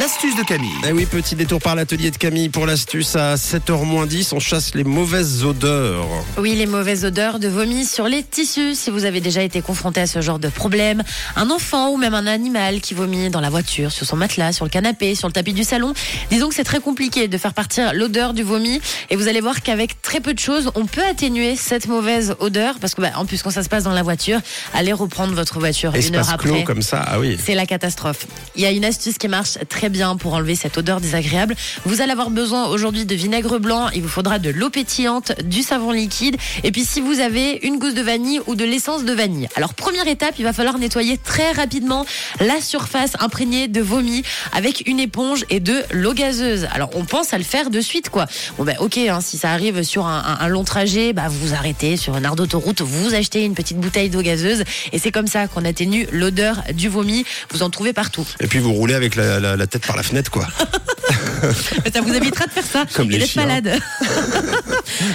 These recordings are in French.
L'astuce de Camille. Eh oui, petit détour par l'atelier de Camille pour l'astuce à 7h10. On chasse les mauvaises odeurs. Oui, les mauvaises odeurs de vomi sur les tissus. Si vous avez déjà été confronté à ce genre de problème, un enfant ou même un animal qui vomit dans la voiture, sur son matelas, sur le canapé, sur le tapis du salon, disons que c'est très compliqué de faire partir l'odeur du vomi. Et vous allez voir qu'avec très peu de choses, on peut atténuer cette mauvaise odeur parce que, bah, en plus, quand ça se passe dans la voiture, allez reprendre votre voiture une heure Espace après. clos comme ça, ah oui. C'est la catastrophe. Il y a une astuce qui marche très bien pour enlever cette odeur désagréable. Vous allez avoir besoin aujourd'hui de vinaigre blanc. Il vous faudra de l'eau pétillante, du savon liquide. Et puis si vous avez une gousse de vanille ou de l'essence de vanille. Alors première étape, il va falloir nettoyer très rapidement la surface imprégnée de vomi avec une éponge et de l'eau gazeuse. Alors on pense à le faire de suite quoi. Bon ben ok, hein, si ça arrive sur un, un- un long trajet, bah, vous arrêtez sur une aire d'autoroute, vous achetez une petite bouteille d'eau gazeuse et c'est comme ça qu'on atténue l'odeur du vomi. Vous en trouvez partout. Et puis vous roulez avec la- la tête par la fenêtre, quoi. Ça vous évitera de faire ça Comme et les d'être malade.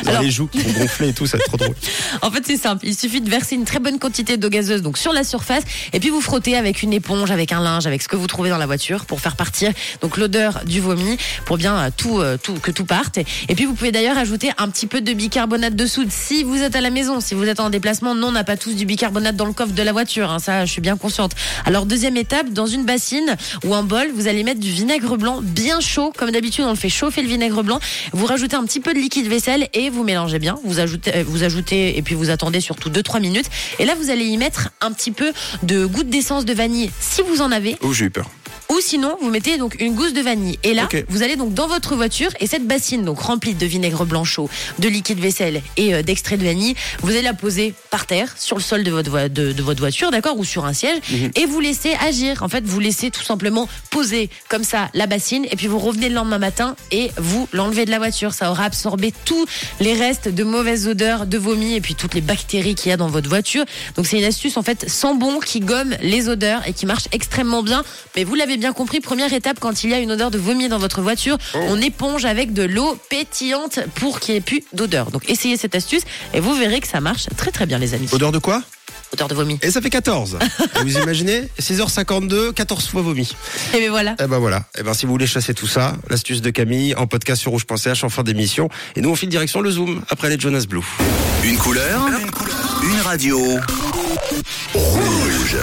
Alors- les joues qui vont gonfler et tout, ça va être trop drôle. En fait, c'est simple. Il suffit de verser une très bonne quantité d'eau gazeuse donc sur la surface et puis vous frottez avec une éponge, avec un linge, avec ce que vous trouvez dans la voiture pour faire partir donc l'odeur du vomi pour bien euh, tout, euh, tout que tout parte. Et puis vous pouvez d'ailleurs ajouter un petit peu de bicarbonate de soude si vous êtes à la maison, si vous êtes en déplacement. Non, on n'a pas tous du bicarbonate dans le coffre de la voiture. hein, ça, je suis bien consciente. Alors deuxième étape, dans une bassine ou un bol, vous allez mettre du vinaigre blanc bien chaud. Comme d'habitude, on le fait chauffer le vinaigre blanc. Vous rajoutez un petit peu de liquide vaisselle et vous mélangez bien. Vous ajoutez, euh, vous ajoutez et puis vous attendez surtout 2-3 minutes. Et là, vous allez y mettre un petit peu de goutte d'essence de vanille si vous en avez. Oh, j'ai eu peur. Ou sinon, vous mettez donc une gousse de vanille. Et là, vous allez donc dans votre voiture et cette bassine donc remplie de vinaigre blanc chaud, de liquide vaisselle et euh, d'extrait de vanille, vous allez la poser par terre sur le sol de votre, de, de votre voiture, d'accord, ou sur un siège, et vous laissez agir. En fait, vous laissez tout simplement poser comme ça la bassine et puis vous revenez le lendemain matin et vous l'enlevez de la voiture. Ça aura absorbé tous les restes de mauvaises odeurs, de vomi et puis toutes les bactéries qu'il y a dans votre voiture. Donc c'est une astuce en fait sans bon qui gomme les odeurs et qui marche extrêmement bien. Mais vous l'avez bien compris, première étape quand il y a une odeur de vomi dans votre voiture, on éponge avec de l'eau pétillante pour qu'il n'y ait plus d'odeur. Donc essayez cette astuce et vous verrez que ça marche très très bien les amis. Odeur de quoi? Odeur de vomi. Et ça fait 14. Et vous imaginez 6h52, 14 fois vomi. Et bien voilà. Eh ben voilà. Eh ben si vous voulez chasser tout ça, l'astuce de Camille en podcast sur rouge.ch en fin d'émission. Et nous on file direction le Zoom après les Jonas Blue. Une couleur, une radio. Rouge.